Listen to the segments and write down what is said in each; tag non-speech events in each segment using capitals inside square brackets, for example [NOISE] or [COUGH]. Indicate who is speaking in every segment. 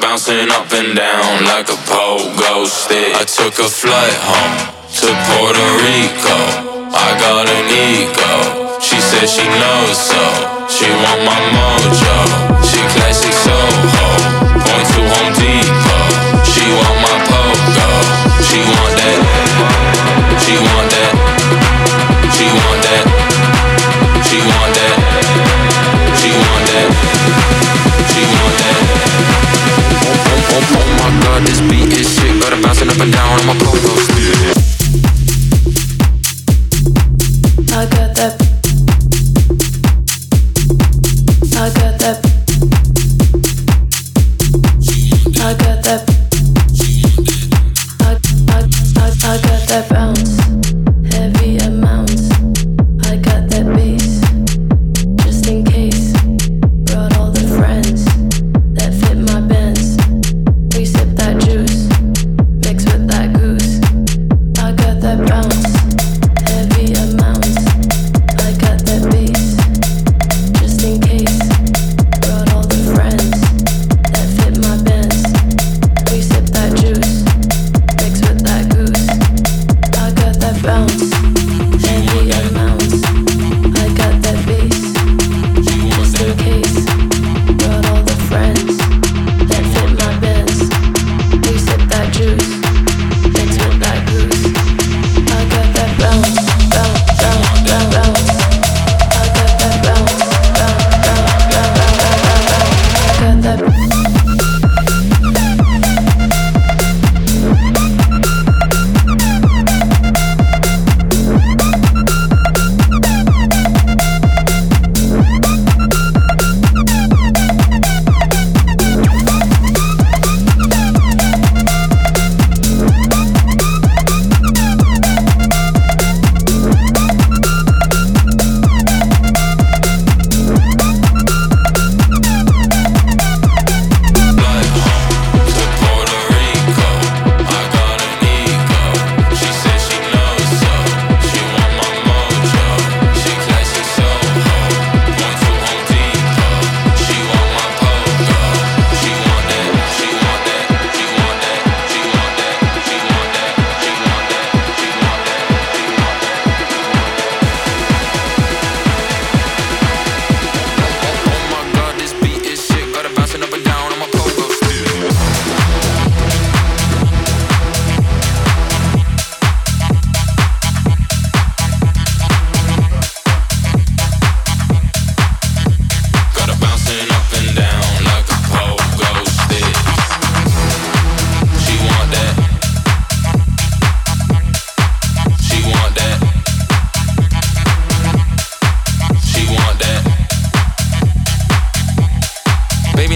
Speaker 1: bouncing up and down like a pogo stick. I took a flight home to Puerto Rico. I got an ego. She said she knows so. She want my mojo. She classic Soho. Point to Home Depot. She want my pogo. She want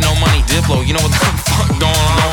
Speaker 1: no money, Diplo. You know what the [LAUGHS] fuck going on?